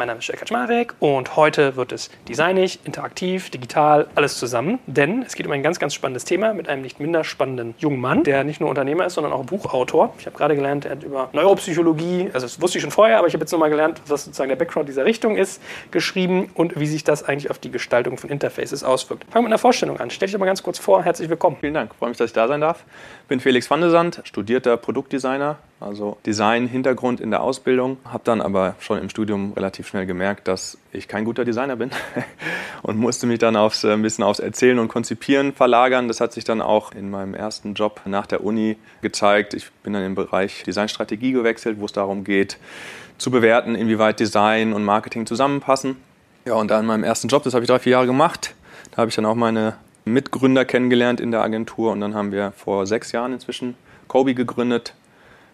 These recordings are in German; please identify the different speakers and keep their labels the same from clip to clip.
Speaker 1: Mein Name ist Jörg Kaczmarek und heute wird es designig, interaktiv, digital, alles zusammen. Denn es geht um ein ganz, ganz spannendes Thema mit einem nicht minder spannenden jungen Mann, der nicht nur Unternehmer ist, sondern auch Buchautor. Ich habe gerade gelernt, er hat über Neuropsychologie, also das wusste ich schon vorher, aber ich habe jetzt nochmal gelernt, was sozusagen der Background dieser Richtung ist, geschrieben und wie sich das eigentlich auf die Gestaltung von Interfaces auswirkt. Fangen wir mit einer Vorstellung an. Stell dich doch mal ganz kurz vor. Herzlich willkommen.
Speaker 2: Vielen Dank. Freue mich, dass ich da sein darf. Bin Felix van de Sand, studierter Produktdesigner, also Design-Hintergrund in der Ausbildung. Habe dann aber schon im Studium relativ schnell gemerkt, dass ich kein guter Designer bin und musste mich dann aufs, äh, ein bisschen aufs Erzählen und Konzipieren verlagern. Das hat sich dann auch in meinem ersten Job nach der Uni gezeigt. Ich bin dann im Bereich Designstrategie gewechselt, wo es darum geht, zu bewerten, inwieweit Design und Marketing zusammenpassen. Ja, und dann in meinem ersten Job, das habe ich drei, vier Jahre gemacht, da habe ich dann auch meine Mitgründer kennengelernt in der Agentur und dann haben wir vor sechs Jahren inzwischen Kobe gegründet.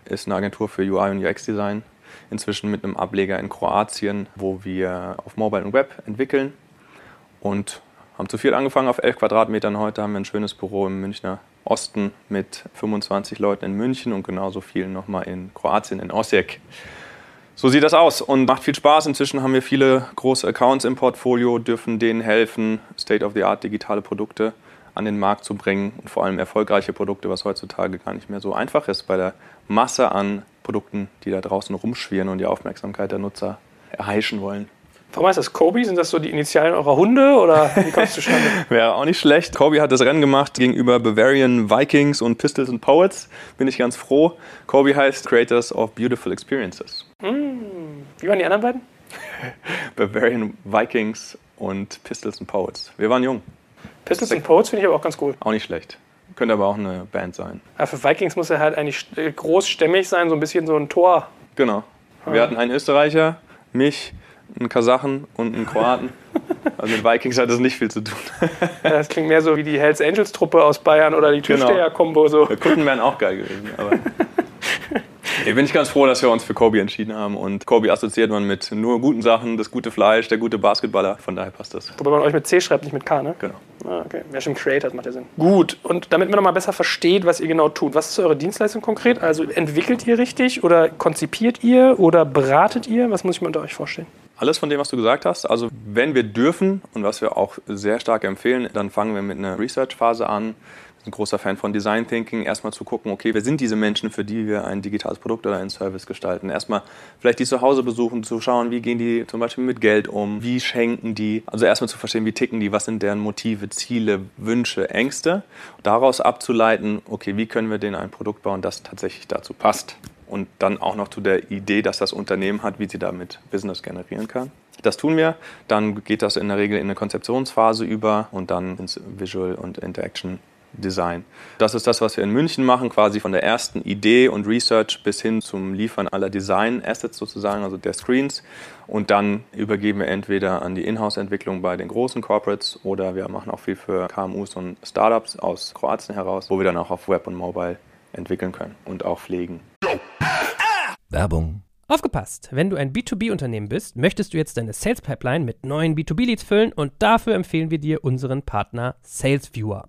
Speaker 2: Ist eine Agentur für UI und UX Design. Inzwischen mit einem Ableger in Kroatien, wo wir auf Mobile und Web entwickeln und haben zu viel angefangen auf 11 Quadratmetern. Heute haben wir ein schönes Büro im Münchner Osten mit 25 Leuten in München und genauso viel nochmal in Kroatien, in Osijek. So sieht das aus und macht viel Spaß. Inzwischen haben wir viele große Accounts im Portfolio, dürfen denen helfen, State-of-the-Art digitale Produkte an den Markt zu bringen und vor allem erfolgreiche Produkte, was heutzutage gar nicht mehr so einfach ist bei der Masse an Produkten, die da draußen rumschwirren und die Aufmerksamkeit der Nutzer erheischen wollen.
Speaker 1: Warum heißt das Kobe? Sind das so die Initialen eurer Hunde oder wie kommt es zustande?
Speaker 2: Wäre auch nicht schlecht. Kobe hat das Rennen gemacht gegenüber Bavarian Vikings und Pistols and Poets. Bin ich ganz froh. Kobe heißt Creators of Beautiful Experiences.
Speaker 1: Hm. Wie waren die anderen beiden?
Speaker 2: Bavarian Vikings und Pistols and Poets. Wir waren jung.
Speaker 1: Pistols and Poets finde ich aber auch ganz cool.
Speaker 2: Auch nicht schlecht. Könnte aber auch eine Band sein.
Speaker 1: Aber für Vikings muss er halt eigentlich großstämmig sein, so ein bisschen so ein Tor.
Speaker 2: Genau. Wir hatten einen Österreicher, mich, einen Kasachen und einen Kroaten. Also mit Vikings hat das nicht viel zu tun.
Speaker 1: Ja, das klingt mehr so wie die Hells Angels Truppe aus Bayern oder die
Speaker 2: Genau.
Speaker 1: Türsteher-Kombo. So.
Speaker 2: Der Kunden wären auch geil gewesen. Aber nee, bin ich ganz froh, dass wir uns für Kobe entschieden haben. Und Kobe assoziiert man mit nur guten Sachen, das gute Fleisch, der gute Basketballer. Von daher passt das.
Speaker 1: Wobei man euch mit C schreibt, nicht mit K, ne?
Speaker 2: Genau.
Speaker 1: Ah, okay. Wer schon Creator hat, macht ja Sinn. Gut, und damit man noch mal besser versteht, was ihr genau tut, was ist eure Dienstleistung konkret? Also entwickelt ihr richtig oder konzipiert ihr oder beratet ihr? Was muss ich mir unter euch vorstellen?
Speaker 2: Alles von dem, was du gesagt hast. Also wenn wir dürfen und was wir auch sehr stark empfehlen, dann fangen wir mit einer Research-Phase an. Ein großer Fan von Design Thinking. Erstmal zu gucken, okay, wer sind diese Menschen, für die wir ein digitales Produkt oder einen Service gestalten? Erstmal vielleicht die zu Hause besuchen, zu schauen, wie gehen die zum Beispiel mit Geld um, wie schenken die. Also erstmal zu verstehen, wie ticken die, was sind deren Motive, Ziele, Wünsche, Ängste. Daraus abzuleiten, okay, wie können wir denen ein Produkt bauen, das tatsächlich dazu passt und dann auch noch zu der Idee, dass das Unternehmen hat, wie sie damit Business generieren kann. Das tun wir. Dann geht das in der Regel in eine Konzeptionsphase über und dann ins Visual und Interaction Design. Das ist das, was wir in München machen, quasi von der ersten Idee und Research bis hin zum Liefern aller Design-Assets sozusagen, also der Screens. Und dann übergeben wir entweder an die Inhouse-Entwicklung bei den großen Corporates oder wir machen auch viel für KMUs und Startups aus Kroatien heraus, wo wir dann auch auf Web und Mobile entwickeln können und auch pflegen.
Speaker 3: Werbung.
Speaker 4: Aufgepasst! Wenn du ein B2B-Unternehmen bist, möchtest du jetzt deine Sales Pipeline mit neuen B2B-Leads füllen und dafür empfehlen wir dir unseren Partner SalesViewer.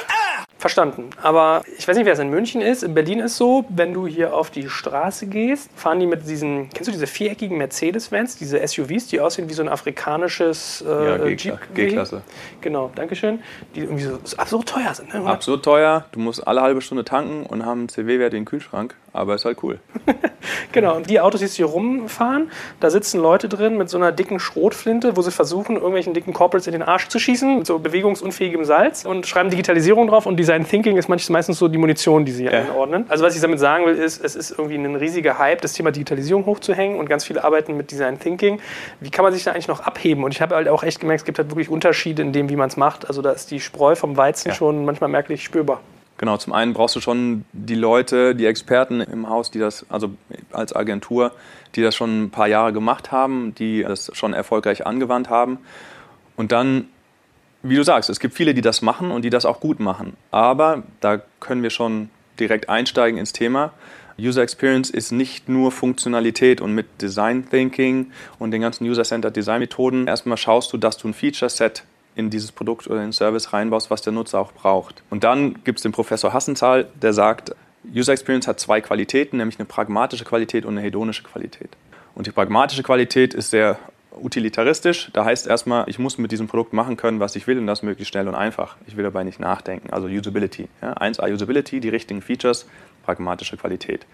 Speaker 1: Verstanden. Aber ich weiß nicht, wer es in München ist. In Berlin ist so, wenn du hier auf die Straße gehst, fahren die mit diesen, kennst du diese viereckigen Mercedes-Vans, diese SUVs, die aussehen wie so ein afrikanisches äh,
Speaker 2: Ja. G-Klasse.
Speaker 1: Genau, Dankeschön. Die irgendwie so, absurd teuer sind. Ne?
Speaker 2: Absurd teuer, du musst alle halbe Stunde tanken und haben einen CW-Wert im Kühlschrank. Aber ist halt cool.
Speaker 1: Genau, und die Autos, die jetzt hier rumfahren, da sitzen Leute drin mit so einer dicken Schrotflinte, wo sie versuchen, irgendwelchen dicken Corporates in den Arsch zu schießen, mit so bewegungsunfähigem Salz und schreiben Digitalisierung drauf und Design Thinking ist meistens so die Munition, die sie
Speaker 2: Ja.
Speaker 1: einordnen. Also was ich damit sagen will, ist, es ist irgendwie ein riesiger Hype, das Thema Digitalisierung hochzuhängen und ganz viele arbeiten mit Design Thinking. Wie kann man sich da eigentlich noch abheben? Und ich habe halt auch echt gemerkt, es gibt halt wirklich Unterschiede in dem, wie man es macht. Also da ist die Spreu vom Weizen
Speaker 2: Ja.
Speaker 1: schon manchmal merklich spürbar.
Speaker 2: Genau, zum einen brauchst du schon die Leute, die Experten im Haus, die das, also als Agentur, die das schon ein paar Jahre gemacht haben, die das schon erfolgreich angewandt haben. Und dann, wie du sagst, es gibt viele, die das machen und die das auch gut machen. Aber da können wir schon direkt einsteigen ins Thema. User Experience ist nicht nur Funktionalität und mit Design Thinking und den ganzen User-Centered Design Methoden. Erstmal schaust du, dass du ein Feature-Set in dieses Produkt oder den Service reinbaust, was der Nutzer auch braucht. Und dann gibt es den Professor Hassenzahl, der sagt, User Experience hat zwei Qualitäten, nämlich eine pragmatische Qualität und eine hedonische Qualität. Und die pragmatische Qualität ist sehr utilitaristisch. Da heißt erstmal, ich muss mit diesem Produkt machen können, was ich will und das möglichst schnell und einfach. Ich will dabei nicht nachdenken. Also Usability. Ja, 1A Usability, die richtigen Features, pragmatische Qualität.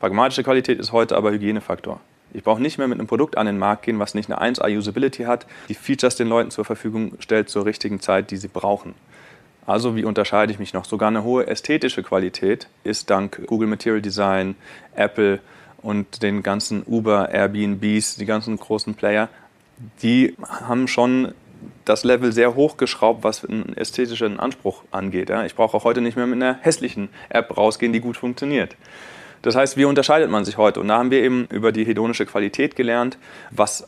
Speaker 2: Pragmatische Qualität ist heute aber Hygienefaktor. Ich brauche nicht mehr mit einem Produkt an den Markt gehen, was nicht eine 1A Usability hat, die Features den Leuten zur Verfügung stellt zur richtigen Zeit, die sie brauchen. Also wie unterscheide ich mich noch? Sogar eine hohe ästhetische Qualität ist dank Google Material Design, Apple und den ganzen Uber, Airbnbs, die ganzen großen Player, die haben schon das Level sehr hochgeschraubt, was einen ästhetischen Anspruch angeht. Ich brauche auch heute nicht mehr mit einer hässlichen App rausgehen, die gut funktioniert. Das heißt, wie unterscheidet man sich heute? Und da haben wir eben über die hedonische Qualität gelernt, was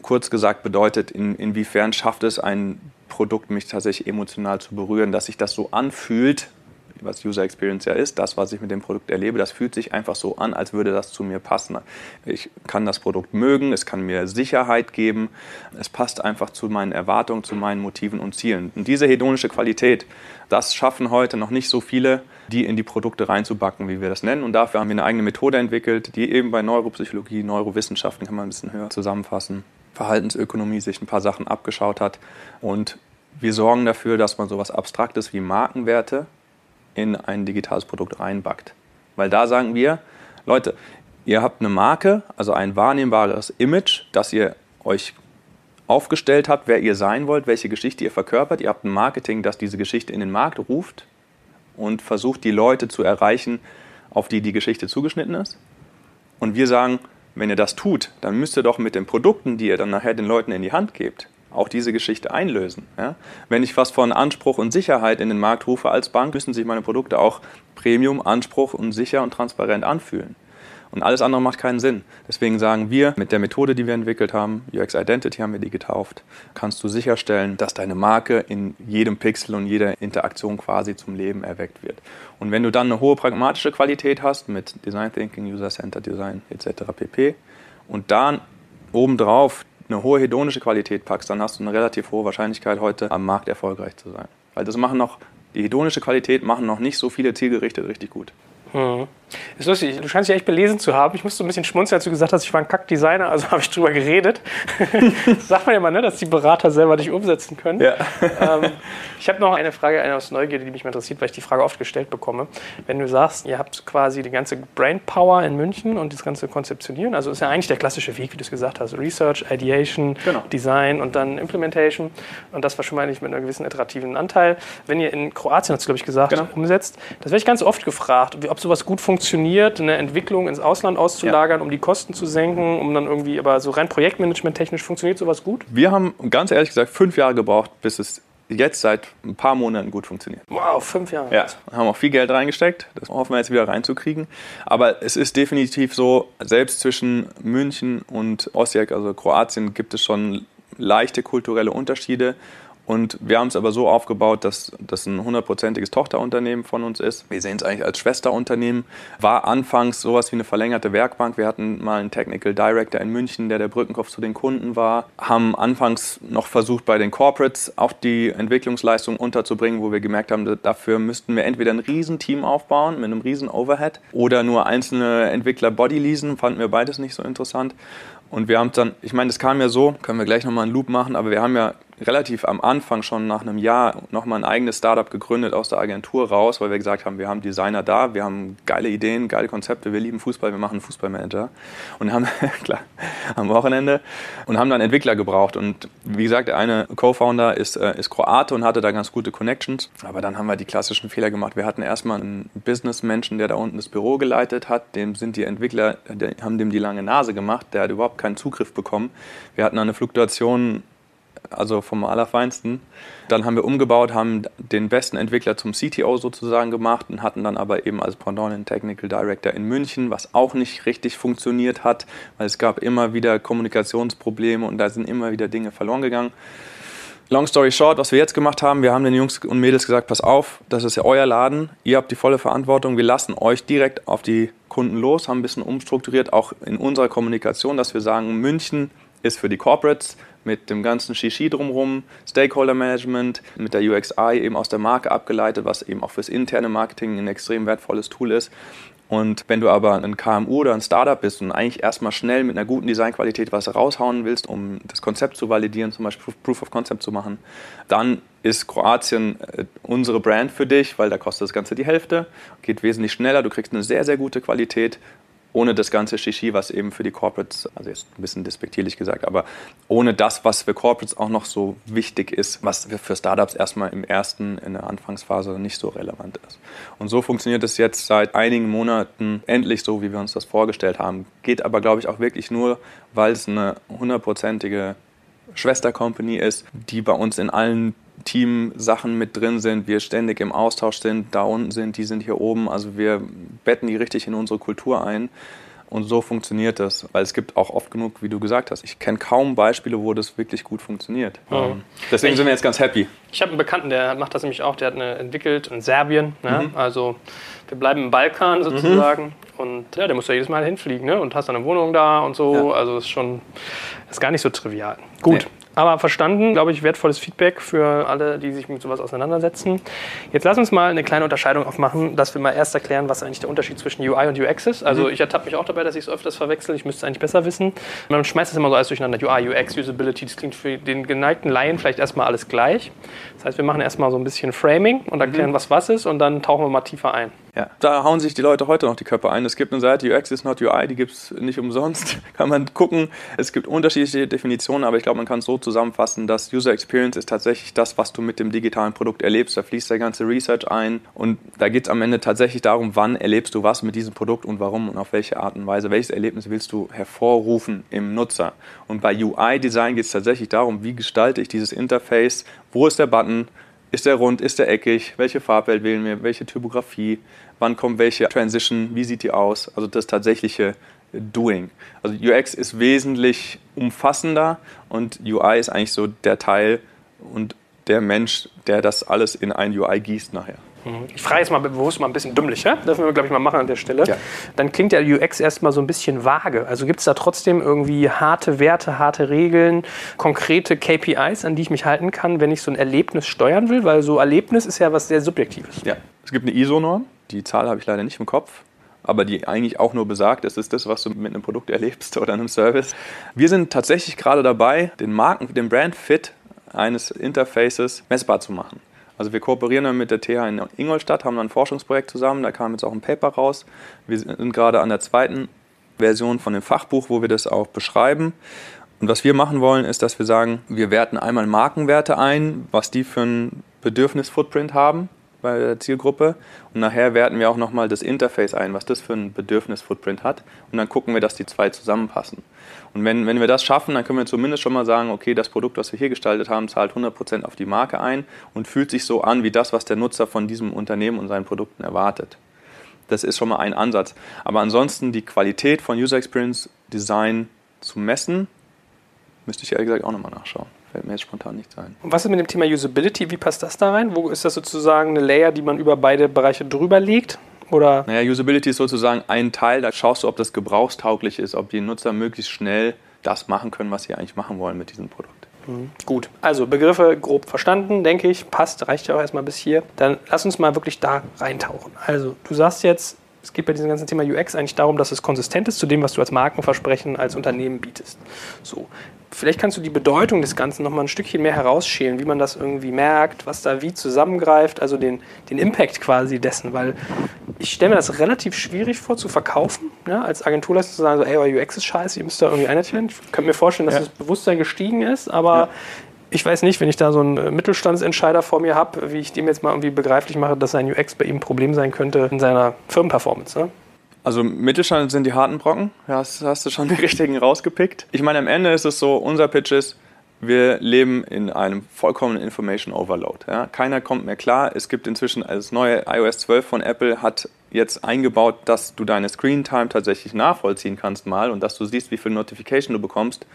Speaker 2: kurz gesagt bedeutet, in, inwiefern schafft es ein Produkt, mich tatsächlich emotional zu berühren, dass sich das so anfühlt, was User Experience ja ist, das, was ich mit dem Produkt erlebe, das fühlt sich einfach so an, als würde das zu mir passen. Ich kann das Produkt mögen, es kann mir Sicherheit geben, es passt einfach zu meinen Erwartungen, zu meinen Motiven und Zielen. Und diese hedonische Qualität, das schaffen heute noch nicht so viele, die in die Produkte reinzubacken, wie wir das nennen. Und dafür haben wir eine eigene Methode entwickelt, die eben bei Neuropsychologie, Neurowissenschaften, kann man ein bisschen höher zusammenfassen, Verhaltensökonomie sich ein paar Sachen abgeschaut hat. Und wir sorgen dafür, dass man sowas Abstraktes wie Markenwerte in ein digitales Produkt reinbackt. Weil da sagen wir, Leute, ihr habt eine Marke, also ein wahrnehmbares Image, das ihr euch aufgestellt habt, wer ihr sein wollt, welche Geschichte ihr verkörpert. Ihr habt ein Marketing, das diese Geschichte in den Markt ruft und versucht, die Leute zu erreichen, auf die die Geschichte zugeschnitten ist. Und wir sagen, wenn ihr das tut, dann müsst ihr doch mit den Produkten, die ihr dann nachher den Leuten in die Hand gebt, auch diese Geschichte einlösen. Ja? Wenn ich was von Anspruch und Sicherheit in den Markt rufe als Bank, müssen sich meine Produkte auch Premium, Anspruch und sicher und transparent anfühlen. Und alles andere macht keinen Sinn. Deswegen sagen wir, mit der Methode, die wir entwickelt haben, UX Identity haben wir die getauft, kannst du sicherstellen, dass deine Marke in jedem Pixel und jeder Interaktion quasi zum Leben erweckt wird. Und wenn du dann eine hohe pragmatische Qualität hast mit Design Thinking, User Center Design etc. pp. und dann obendrauf eine hohe hedonische Qualität packst, dann hast du eine relativ hohe Wahrscheinlichkeit, heute am Markt erfolgreich zu sein. Weil das machen noch, die hedonische Qualität machen noch nicht so viele zielgerichtet richtig gut.
Speaker 1: Hm. Ist lustig, du scheinst dich echt belesen zu haben. Ich musste ein bisschen schmunzeln, als du gesagt hast, ich war ein Kackdesigner, also habe ich drüber geredet. sagt man ja mal, ne, dass die Berater selber nicht umsetzen können.
Speaker 2: Ja.
Speaker 1: ähm, ich habe noch eine Frage eine aus Neugierde, die mich mal interessiert, weil ich die Frage oft gestellt bekomme. Wenn du sagst, ihr habt quasi die ganze Brainpower in München und das ganze Konzeptionieren, also ist ja eigentlich der klassische Weg, wie du es gesagt hast, Research, Ideation,
Speaker 2: Genau.
Speaker 1: Design und dann Implementation und das wahrscheinlich mit einem gewissen iterativen Anteil. Wenn ihr in Kroatien, hast du glaube ich gesagt,
Speaker 2: Genau.
Speaker 1: umsetzt, das werde ich ganz oft gefragt, ob sowas gut funktioniert, eine Entwicklung ins Ausland auszulagern, um die Kosten zu senken, um dann irgendwie, aber so rein Projektmanagement technisch funktioniert sowas gut?
Speaker 2: Wir haben ganz ehrlich gesagt fünf Jahre gebraucht, bis es jetzt seit ein paar Monaten gut funktioniert.
Speaker 1: Wow, fünf Jahre.
Speaker 2: Ja, haben auch viel Geld reingesteckt. Das hoffen wir jetzt wieder reinzukriegen. Aber es ist definitiv so, selbst zwischen München und Osijek, also Kroatien, gibt es schon leichte kulturelle Unterschiede. Und wir haben es aber so aufgebaut, dass das ein hundertprozentiges Tochterunternehmen von uns ist. Wir sehen es eigentlich als Schwesterunternehmen. War anfangs sowas wie eine verlängerte Werkbank. Wir hatten mal einen Technical Director in München, der der Brückenkopf zu den Kunden war. Haben anfangs noch versucht, bei den Corporates auch die Entwicklungsleistung unterzubringen, wo wir gemerkt haben, dafür müssten wir entweder ein Riesenteam aufbauen mit einem riesen Overhead oder nur einzelne Entwickler bodyleasen. Fanden wir beides nicht so interessant. Und wir haben dann, ich meine, das kam ja so, können wir gleich nochmal einen Loop machen, aber wir haben ja relativ am Anfang schon nach einem Jahr nochmal ein eigenes Startup gegründet aus der Agentur raus, weil wir gesagt haben, wir haben Designer da, wir haben geile Ideen, geile Konzepte, wir lieben Fußball, wir machen Fußballmanager. Und haben, klar, am Wochenende und haben dann Entwickler gebraucht. Und wie gesagt, der eine Co-Founder ist, äh, ist Kroate und hatte da ganz gute Connections, aber dann haben wir die klassischen Fehler gemacht. Wir hatten erstmal einen Businessmenschen, der da unten das Büro geleitet hat, dem sind die Entwickler, haben dem die lange Nase gemacht, der hat überhaupt keinen Zugriff bekommen. Wir hatten eine Fluktuation also vom Allerfeinsten. Dann haben wir umgebaut, haben den besten Entwickler zum CTO sozusagen gemacht und hatten dann aber eben als Pendant einen Technical Director in München, was auch nicht richtig funktioniert hat, weil es gab immer wieder Kommunikationsprobleme und da sind immer wieder Dinge verloren gegangen. Long story short, was wir jetzt gemacht haben, wir haben den Jungs und Mädels gesagt, pass auf, das ist ja euer Laden, ihr habt die volle Verantwortung, wir lassen euch direkt auf die Kunden los, haben ein bisschen umstrukturiert, auch in unserer Kommunikation, dass wir sagen, München ist für die Corporates, mit dem ganzen Shishi drumherum, Stakeholder Management, mit der UXI eben aus der Marke abgeleitet, was eben auch fürs interne Marketing ein extrem wertvolles Tool ist. Und wenn du aber ein KMU oder ein Startup bist und eigentlich erstmal schnell mit einer guten Designqualität was raushauen willst, um das Konzept zu validieren, zum Beispiel Proof of Concept zu machen, dann ist Kroatien äh, unsere Brand für dich, weil da kostet das Ganze die Hälfte, geht wesentlich schneller, du kriegst eine sehr, sehr gute Qualität ohne das ganze Shishi, was eben für die Corporates, also jetzt ein bisschen despektierlich gesagt, aber ohne das, was für Corporates auch noch so wichtig ist, was für Startups erstmal im ersten, in der Anfangsphase nicht so relevant ist. Und so funktioniert es jetzt seit einigen Monaten endlich so, wie wir uns das vorgestellt haben. Geht aber, glaube ich, auch wirklich nur, weil es eine hundertprozentige Schwestercompany ist, die bei uns in allen Team-Sachen mit drin sind, wir ständig im Austausch sind, da unten sind, die sind hier oben. Also wir betten die richtig in unsere Kultur ein. Und so funktioniert das, weil es gibt auch oft genug, wie du gesagt hast. Ich kenne kaum Beispiele, wo das wirklich gut funktioniert. Mhm. Deswegen ich, sind wir jetzt ganz happy.
Speaker 1: Ich habe einen Bekannten, der macht das nämlich auch. Der hat eine entwickelt in Serbien. Ne? Mhm. Also wir bleiben im Balkan sozusagen. Mhm. Und ja, der muss ja jedes Mal hinfliegen ne? und hast dann eine Wohnung da und so. Ja. Also ist schon ist gar nicht so trivial. Gut. Nee. Aber verstanden, glaube ich, wertvolles Feedback für alle, die sich mit sowas auseinandersetzen. Jetzt lass uns mal eine kleine Unterscheidung aufmachen, dass wir mal erst erklären, was eigentlich der Unterschied zwischen UI und UX ist. Also mhm. ich ertappe mich auch dabei, dass ich es öfters verwechsel. Ich müsste es eigentlich besser wissen. Man schmeißt es immer so alles durcheinander. UI, UX, Usability, das klingt für den geneigten Laien vielleicht erstmal alles gleich. Das heißt, wir machen erstmal so ein bisschen Framing und erklären, mhm. was was ist und dann tauchen wir mal tiefer ein.
Speaker 2: Ja, da hauen sich die Leute heute noch die Köpfe ein. Es gibt eine Seite, UX is not UI, die gibt es nicht umsonst. kann man gucken. Es gibt unterschiedliche Definitionen, aber ich glaube, man kann es so zusammenfassen, dass User Experience ist tatsächlich das, was du mit dem digitalen Produkt erlebst. Da fließt der ganze Research ein und da geht es am Ende tatsächlich darum, wann erlebst du was mit diesem Produkt und warum und auf welche Art und Weise. Welches Erlebnis willst du hervorrufen im Nutzer? Und bei UI-Design geht es tatsächlich darum, wie gestalte ich dieses Interface, wo ist der Button, ist der rund, ist der eckig? Welche Farbwelt wählen wir? Welche Typografie? Wann kommt welche Transition? Wie sieht die aus? Also das tatsächliche Doing. Also UX ist wesentlich umfassender und UI ist eigentlich so der Teil und der Mensch, der das alles in ein UI gießt nachher.
Speaker 1: Mhm. Ich frage jetzt mal bewusst mal ein bisschen dümmlich, ja? dürfen wir, glaube ich, mal machen an der Stelle. Ja. Dann klingt der UX erstmal so ein bisschen vage. Also gibt es da trotzdem irgendwie harte Werte, harte Regeln, konkrete KPIs, an die ich mich halten kann, wenn ich so ein Erlebnis steuern will? Weil so Erlebnis ist ja was sehr Subjektives.
Speaker 2: Ja, es gibt eine ISO-Norm, die Zahl habe ich leider nicht im Kopf aber die eigentlich auch nur besagt, es ist das, was du mit einem Produkt erlebst oder einem Service. Wir sind tatsächlich gerade dabei, den Marken, den Brand-Fit eines Interfaces messbar zu machen. Also wir kooperieren dann mit der TH in Ingolstadt, haben dann ein Forschungsprojekt zusammen, da kam jetzt auch ein Paper raus. Wir sind gerade an der zweiten Version von dem Fachbuch, wo wir das auch beschreiben. Und was wir machen wollen, ist, dass wir sagen, wir werten einmal Markenwerte ein, was die für ein Bedürfnis-Footprint haben bei der Zielgruppe. Und nachher werten wir auch nochmal das Interface ein, was das für ein Bedürfnis-Footprint hat. Und dann gucken wir, dass die zwei zusammenpassen. Und wenn, wenn wir das schaffen, dann können wir zumindest schon mal sagen, okay, das Produkt, was wir hier gestaltet haben, zahlt 100% auf die Marke ein und fühlt sich so an wie das, was der Nutzer von diesem Unternehmen und seinen Produkten erwartet. Das ist schon mal ein Ansatz. Aber ansonsten die Qualität von User Experience Design zu messen, müsste ich ehrlich gesagt auch nochmal nachschauen. Fällt mir jetzt spontan nicht ein.
Speaker 1: Und was ist mit dem Thema Usability? Wie passt das da rein? Wo ist das sozusagen eine Layer, die man über beide Bereiche drüber legt? Oder?
Speaker 2: Naja, Usability ist sozusagen ein Teil, da schaust du, ob das gebrauchstauglich ist, ob die Nutzer möglichst schnell das machen können, was sie eigentlich machen wollen mit diesem Produkt.
Speaker 1: Mhm. Gut, also Begriffe grob verstanden, denke ich, passt, reicht ja auch erstmal bis hier. Dann lass uns mal wirklich da reintauchen. Also, du sagst jetzt, Es geht bei diesem ganzen Thema UX eigentlich darum, dass es konsistent ist zu dem, was du als Markenversprechen als Unternehmen bietest. So. Vielleicht kannst du die Bedeutung des Ganzen noch mal ein Stückchen mehr herausschälen, wie man das irgendwie merkt, was da wie zusammengreift, also den, den Impact quasi dessen, weil ich stelle mir das relativ schwierig vor zu verkaufen, ja, als Agenturleistung zu sagen, so, ey, euer UX ist scheiße, ihr müsst da irgendwie einheitlich Ich könnte mir vorstellen, dass ja. das Bewusstsein gestiegen ist, aber ja ich weiß nicht, wenn ich da so einen äh, Mittelstandsentscheider vor mir habe, wie ich dem jetzt mal irgendwie begreiflich mache, dass sein UX bei ihm ein Problem sein könnte in seiner Firmenperformance. Ne?
Speaker 2: Also Mittelstand sind die harten Brocken, ja, hast, hast du schon die richtigen rausgepickt. Ich meine, am Ende ist es so, unser Pitch ist, wir leben in einem vollkommenen Information Overload. Ja. Keiner kommt mehr klar. Es gibt inzwischen, das neue iOS 12 von Apple hat jetzt eingebaut, dass du deine Screen Time tatsächlich nachvollziehen kannst mal und dass du siehst, wie viel Notification du bekommst.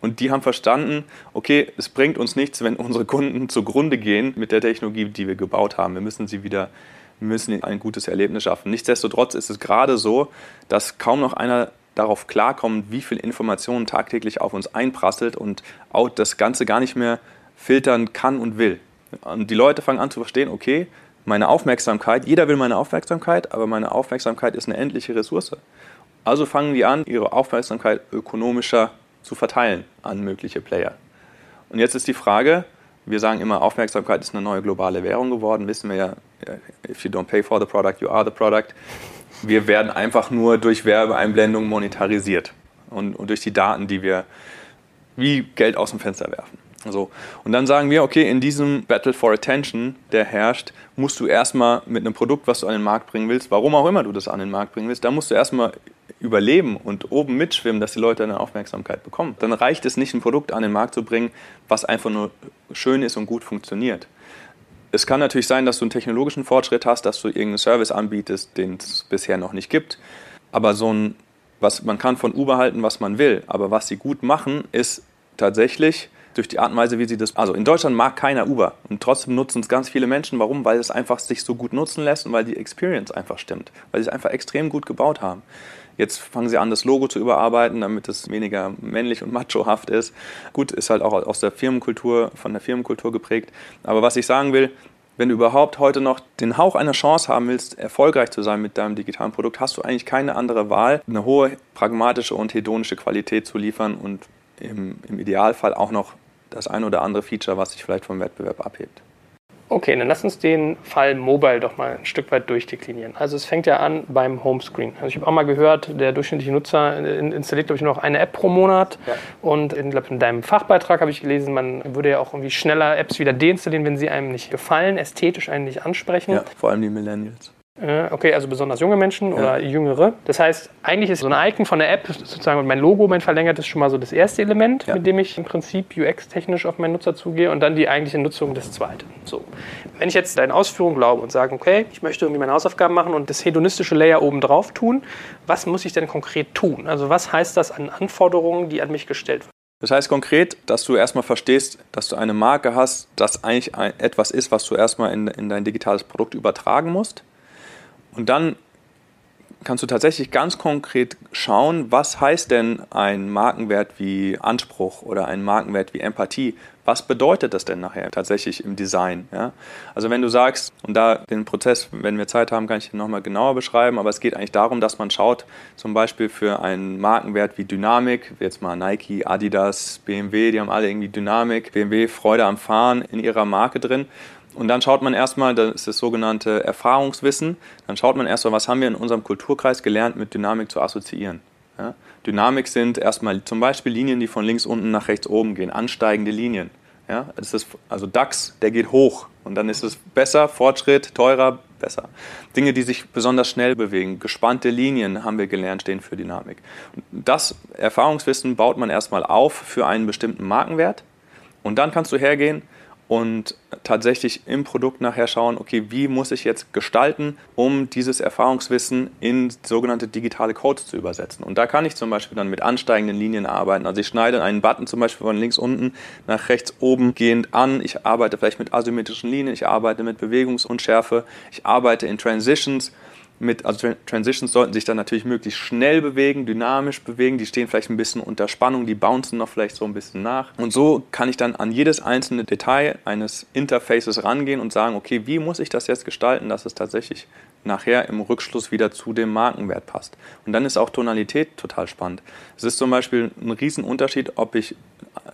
Speaker 2: Und die haben verstanden, okay, es bringt uns nichts, wenn unsere Kunden zugrunde gehen mit der Technologie, die wir gebaut haben. Wir müssen sie wieder, wir müssen ein gutes Erlebnis schaffen. Nichtsdestotrotz ist es gerade so, dass kaum noch einer darauf klarkommt, wie viel Informationen tagtäglich auf uns einprasselt und auch das Ganze gar nicht mehr filtern kann und will. Und die Leute fangen an zu verstehen, okay, meine Aufmerksamkeit, jeder will meine Aufmerksamkeit, aber meine Aufmerksamkeit ist eine endliche Ressource. Also fangen die an, ihre Aufmerksamkeit ökonomischer zu verteilen an mögliche Player. Und jetzt ist die Frage, wir sagen immer, Aufmerksamkeit ist eine neue globale Währung geworden, wissen wir ja, if you don't pay for the product, you are the product. Wir werden einfach nur durch Werbeeinblendungen monetarisiert und, und durch die Daten, die wir wie Geld aus dem Fenster werfen. So. Und dann sagen wir, okay, in diesem Battle for Attention, der herrscht, musst du erstmal mit einem Produkt, was du an den Markt bringen willst, warum auch immer du das an den Markt bringen willst, da musst du erstmal überleben und oben mitschwimmen, dass die Leute eine Aufmerksamkeit bekommen. Dann reicht es nicht, ein Produkt an den Markt zu bringen, was einfach nur schön ist und gut funktioniert. Es kann natürlich sein, dass du einen technologischen Fortschritt hast, dass du irgendeinen Service anbietest, den es bisher noch nicht gibt. Aber so ein, was, man kann von Uber halten, was man will. Aber was sie gut machen, ist tatsächlich durch die Art und Weise, wie sie das. Also in Deutschland mag keiner Uber und trotzdem nutzen es ganz viele Menschen. Warum? Weil es einfach sich so gut nutzen lässt und weil die Experience einfach stimmt. Weil sie es einfach extrem gut gebaut haben. Jetzt fangen sie an, das Logo zu überarbeiten, damit es weniger männlich und machohaft ist. Gut, ist halt auch aus der Firmenkultur, von der Firmenkultur geprägt. Aber was ich sagen will, wenn du überhaupt heute noch den Hauch einer Chance haben willst, erfolgreich zu sein mit deinem digitalen Produkt, hast du eigentlich keine andere Wahl, eine hohe pragmatische und hedonische Qualität zu liefern und im, im Idealfall auch noch das ein oder andere Feature, was sich vielleicht vom Wettbewerb abhebt.
Speaker 1: Okay, dann lass uns den Fall Mobile doch mal ein Stück weit durchdeklinieren. Also es fängt ja an beim Homescreen. Also ich habe auch mal gehört, der durchschnittliche Nutzer installiert, glaube ich, nur noch eine App pro Monat. Ja. Und in, glaub, in deinem Fachbeitrag habe ich gelesen, man würde ja auch irgendwie schneller Apps wieder deinstallieren, wenn sie einem nicht gefallen, ästhetisch einen nicht ansprechen. Ja,
Speaker 2: vor allem die Millennials.
Speaker 1: Äh, okay, also besonders junge Menschen ja. oder jüngere. Das heißt, eigentlich ist so ein Icon von der App sozusagen mein Logo, mein verlängertes schon mal so das erste Element, ja. mit dem ich im Prinzip UX-technisch auf meinen Nutzer zugehe und dann die eigentliche Nutzung das zweite. So. Wenn ich jetzt deine Ausführung glaube und sage, okay, ich möchte irgendwie meine Hausaufgaben machen und das hedonistische Layer oben drauf tun, was muss ich denn konkret tun? Also was heißt das an Anforderungen, die an mich gestellt werden?
Speaker 2: Das heißt konkret, dass du erstmal verstehst, dass du eine Marke hast, das eigentlich etwas ist, was du erstmal in, in dein digitales Produkt übertragen musst und dann kannst du tatsächlich ganz konkret schauen, was heißt denn ein Markenwert wie Anspruch oder ein Markenwert wie Empathie? Was bedeutet das denn nachher tatsächlich im Design? Ja? Also wenn du sagst, und da den Prozess, wenn wir Zeit haben, kann ich den nochmal genauer beschreiben, aber es geht eigentlich darum, dass man schaut, zum Beispiel für einen Markenwert wie Dynamik, jetzt mal Nike, Adidas, BMW, die haben alle irgendwie Dynamik, BMW Freude am Fahren in ihrer Marke drin. Und dann schaut man erstmal, das ist das sogenannte Erfahrungswissen, dann schaut man erstmal, was haben wir in unserem Kulturkreis gelernt, mit Dynamik zu assoziieren. Ja? Dynamik sind erstmal zum Beispiel Linien, die von links unten nach rechts oben gehen, ansteigende Linien. Ja? Es ist also DAX, der geht hoch und dann ist es besser, Fortschritt, teurer, besser. Dinge, die sich besonders schnell bewegen, gespannte Linien haben wir gelernt, stehen für Dynamik. Das Erfahrungswissen baut man erstmal auf für einen bestimmten Markenwert und dann kannst du hergehen und tatsächlich im Produkt nachher schauen, okay, wie muss ich jetzt gestalten, um dieses Erfahrungswissen in sogenannte digitale Codes zu übersetzen. Und da kann ich zum Beispiel dann mit ansteigenden Linien arbeiten. Also ich schneide einen Button zum Beispiel von links unten nach rechts oben gehend an. Ich arbeite vielleicht mit asymmetrischen Linien, ich arbeite mit Bewegungsunschärfe, ich arbeite in Transitions mit, also Transitions sollten sich dann natürlich möglichst schnell bewegen, dynamisch bewegen. Die stehen vielleicht ein bisschen unter Spannung, die bouncen noch vielleicht so ein bisschen nach. Und so kann ich dann an jedes einzelne Detail eines Interfaces rangehen und sagen, okay, wie muss ich das jetzt gestalten, dass es tatsächlich nachher im Rückschluss wieder zu dem Markenwert passt. Und dann ist auch Tonalität total spannend. Es ist zum Beispiel ein Riesenunterschied, ob ich,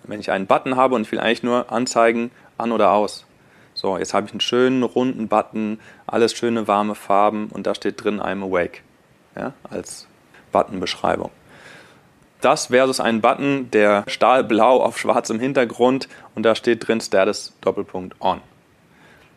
Speaker 2: wenn ich einen Button habe und ich will eigentlich nur anzeigen, an oder aus. So, jetzt habe ich einen schönen runden Button, alles schöne warme Farben und da steht drin I'm awake ja, als Buttonbeschreibung. Das versus einen Button, der stahlblau auf schwarzem Hintergrund und da steht drin Status Doppelpunkt on.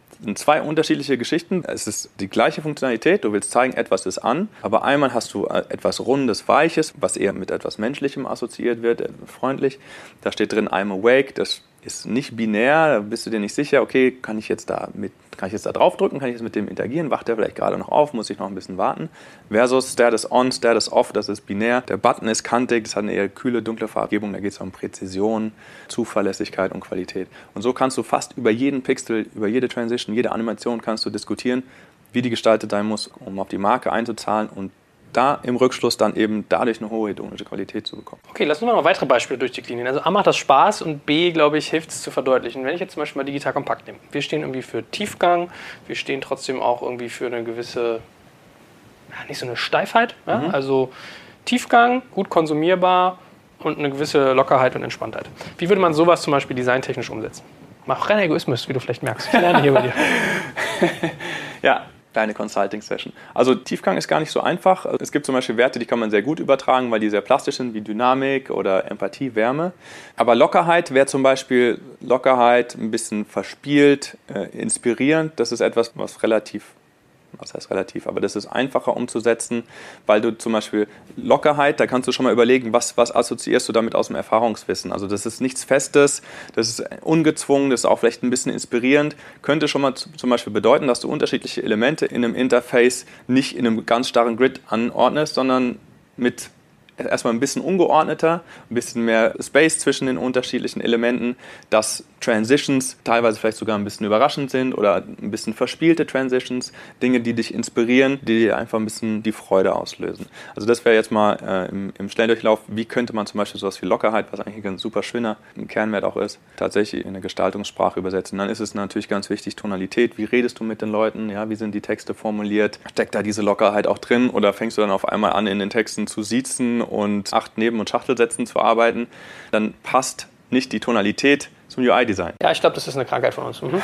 Speaker 2: Das sind zwei unterschiedliche Geschichten. Es ist die gleiche Funktionalität. Du willst zeigen, etwas ist an, aber einmal hast du äh, etwas Rundes, Weiches, was eher mit etwas Menschlichem assoziiert wird, äh, freundlich. Da steht drin I'm awake. Das ist nicht binär, da bist du dir nicht sicher, okay, kann ich jetzt da mit, kann ich jetzt da draufdrücken, kann ich jetzt mit dem interagieren, wacht der vielleicht gerade noch auf, muss ich noch ein bisschen warten. Versus Status on, Status off, das ist binär. Der Button ist kantig, das hat eine eher kühle, dunkle Farbgebung, da geht es um Präzision, Zuverlässigkeit und Qualität. Und so kannst du fast über jeden Pixel, über jede Transition, jede Animation kannst du diskutieren, wie die gestaltet sein muss, um auf die Marke einzuzahlen und da im Rückschluss dann eben dadurch eine hohe hedonische Qualität zu bekommen.
Speaker 1: Okay, lass uns mal noch weitere Beispiele durchdeklinieren. Also A macht das Spaß und B, glaube ich, hilft es zu verdeutlichen. Wenn ich jetzt zum Beispiel mal digital kompakt nehme. Wir stehen irgendwie für Tiefgang, wir stehen trotzdem auch irgendwie für eine gewisse, nicht so eine Steifheit, ja? mhm. also Tiefgang, gut konsumierbar und eine gewisse Lockerheit und Entspanntheit. Wie würde man sowas zum Beispiel designtechnisch umsetzen? Mach rein Egoismus, wie du vielleicht merkst. Ich lerne hier bei dir.
Speaker 2: ja, kleine Consulting-Session. Also Tiefgang ist gar nicht so einfach. Es gibt zum Beispiel Werte, die kann man sehr gut übertragen, weil die sehr plastisch sind, wie Dynamik oder Empathie, Wärme. Aber Lockerheit wäre zum Beispiel Lockerheit, ein bisschen verspielt, äh, inspirierend. Das ist etwas, was relativ was heißt relativ, aber das ist einfacher umzusetzen, weil du zum Beispiel Lockerheit, da kannst du schon mal überlegen, was, was assoziierst du damit aus dem Erfahrungswissen. Also das ist nichts Festes, das ist ungezwungen, das ist auch vielleicht ein bisschen inspirierend, könnte schon mal zum Beispiel bedeuten, dass du unterschiedliche Elemente in einem Interface nicht in einem ganz starren Grid anordnest, sondern mit erstmal ein bisschen ungeordneter, ein bisschen mehr Space zwischen den unterschiedlichen Elementen, dass Transitions teilweise vielleicht sogar ein bisschen überraschend sind oder ein bisschen verspielte Transitions, Dinge, die dich inspirieren, die dir einfach ein bisschen die Freude auslösen. Also das wäre jetzt mal äh, im, im Schnelldurchlauf, wie könnte man zum Beispiel sowas wie Lockerheit, was eigentlich ein super schöner Kernwert auch ist, tatsächlich in eine Gestaltungssprache übersetzen. Dann ist es natürlich ganz wichtig, Tonalität, wie redest du mit den Leuten, ja, wie sind die Texte formuliert, steckt da diese Lockerheit auch drin? Oder fängst du dann auf einmal an, in den Texten zu siezen und acht Neben- und Schachtelsätzen zu arbeiten, dann passt nicht die Tonalität zum UI-Design.
Speaker 1: Ja, ich glaube, das ist eine Krankheit von uns. Mhm.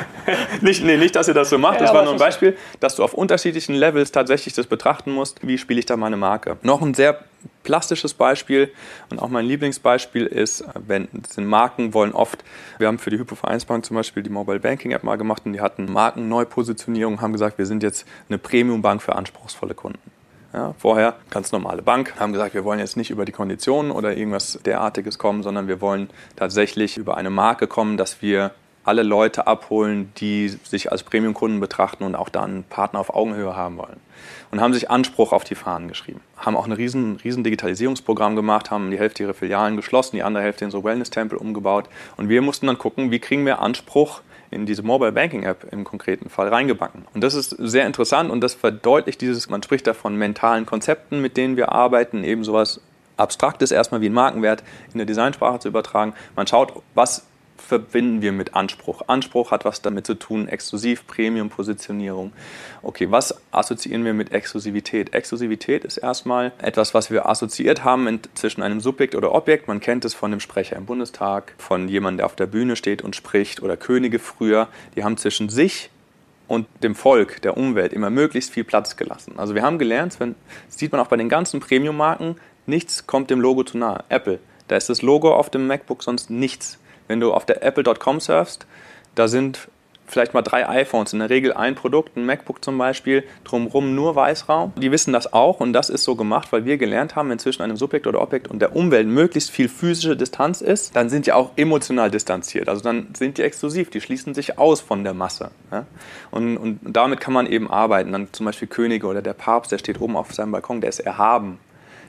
Speaker 2: nicht, nee, nicht, dass ihr das so macht. Ja, das war nur ein Beispiel, dass du auf unterschiedlichen Levels tatsächlich das betrachten musst, wie spiele ich da meine Marke. Noch ein sehr plastisches Beispiel und auch mein Lieblingsbeispiel ist, wenn sind Marken wollen oft, wir haben für die Hypovereinsbank zum Beispiel die Mobile Banking App mal gemacht und die hatten Markenneupositionierung, haben gesagt, wir sind jetzt eine Premium-Bank für anspruchsvolle Kunden. Ja, vorher ganz normale Bank, haben gesagt, wir wollen jetzt nicht über die Konditionen oder irgendwas derartiges kommen, sondern wir wollen tatsächlich über eine Marke kommen, dass wir alle Leute abholen, die sich als Premium-Kunden betrachten und auch da einen Partner auf Augenhöhe haben wollen. Und haben sich Anspruch auf die Fahnen geschrieben. Haben auch ein riesen, riesen Digitalisierungsprogramm gemacht, haben die Hälfte ihrer Filialen geschlossen, die andere Hälfte in so Wellness-Tempel umgebaut. Und wir mussten dann gucken, wie kriegen wir Anspruch in diese Mobile Banking App im konkreten Fall reingebacken. Und das ist sehr interessant und das verdeutlicht dieses, man spricht da von mentalen Konzepten, mit denen wir arbeiten, eben sowas Abstraktes erstmal wie ein Markenwert in der Designsprache zu übertragen. Man schaut, was verbinden wir mit Anspruch. Anspruch hat was damit zu tun, exklusiv, Premium-Positionierung. Okay, was assoziieren wir mit Exklusivität? Exklusivität ist erstmal etwas, was wir assoziiert haben in, zwischen einem Subjekt oder Objekt. Man kennt es von dem Sprecher im Bundestag, von jemandem, der auf der Bühne steht und spricht oder Könige früher. Die haben zwischen sich und dem Volk, der Umwelt immer möglichst viel Platz gelassen. Also wir haben gelernt, wenn, das sieht man auch bei den ganzen Premium-Marken, nichts kommt dem Logo zu nahe. Apple, da ist das Logo auf dem MacBook sonst nichts. Wenn du auf der apple.com surfst, da sind vielleicht mal drei iPhones, in der Regel ein Produkt, ein MacBook zum Beispiel, drumherum nur Weißraum. Die wissen das auch und das ist so gemacht, weil wir gelernt haben, wenn zwischen einem Subjekt oder Objekt und der Umwelt möglichst viel physische Distanz ist, dann sind die auch emotional distanziert. Also dann sind die exklusiv, die schließen sich aus von der Masse. Ja? Und, und damit kann man eben arbeiten. Dann zum Beispiel Könige oder der Papst, der steht oben auf seinem Balkon, der ist erhaben.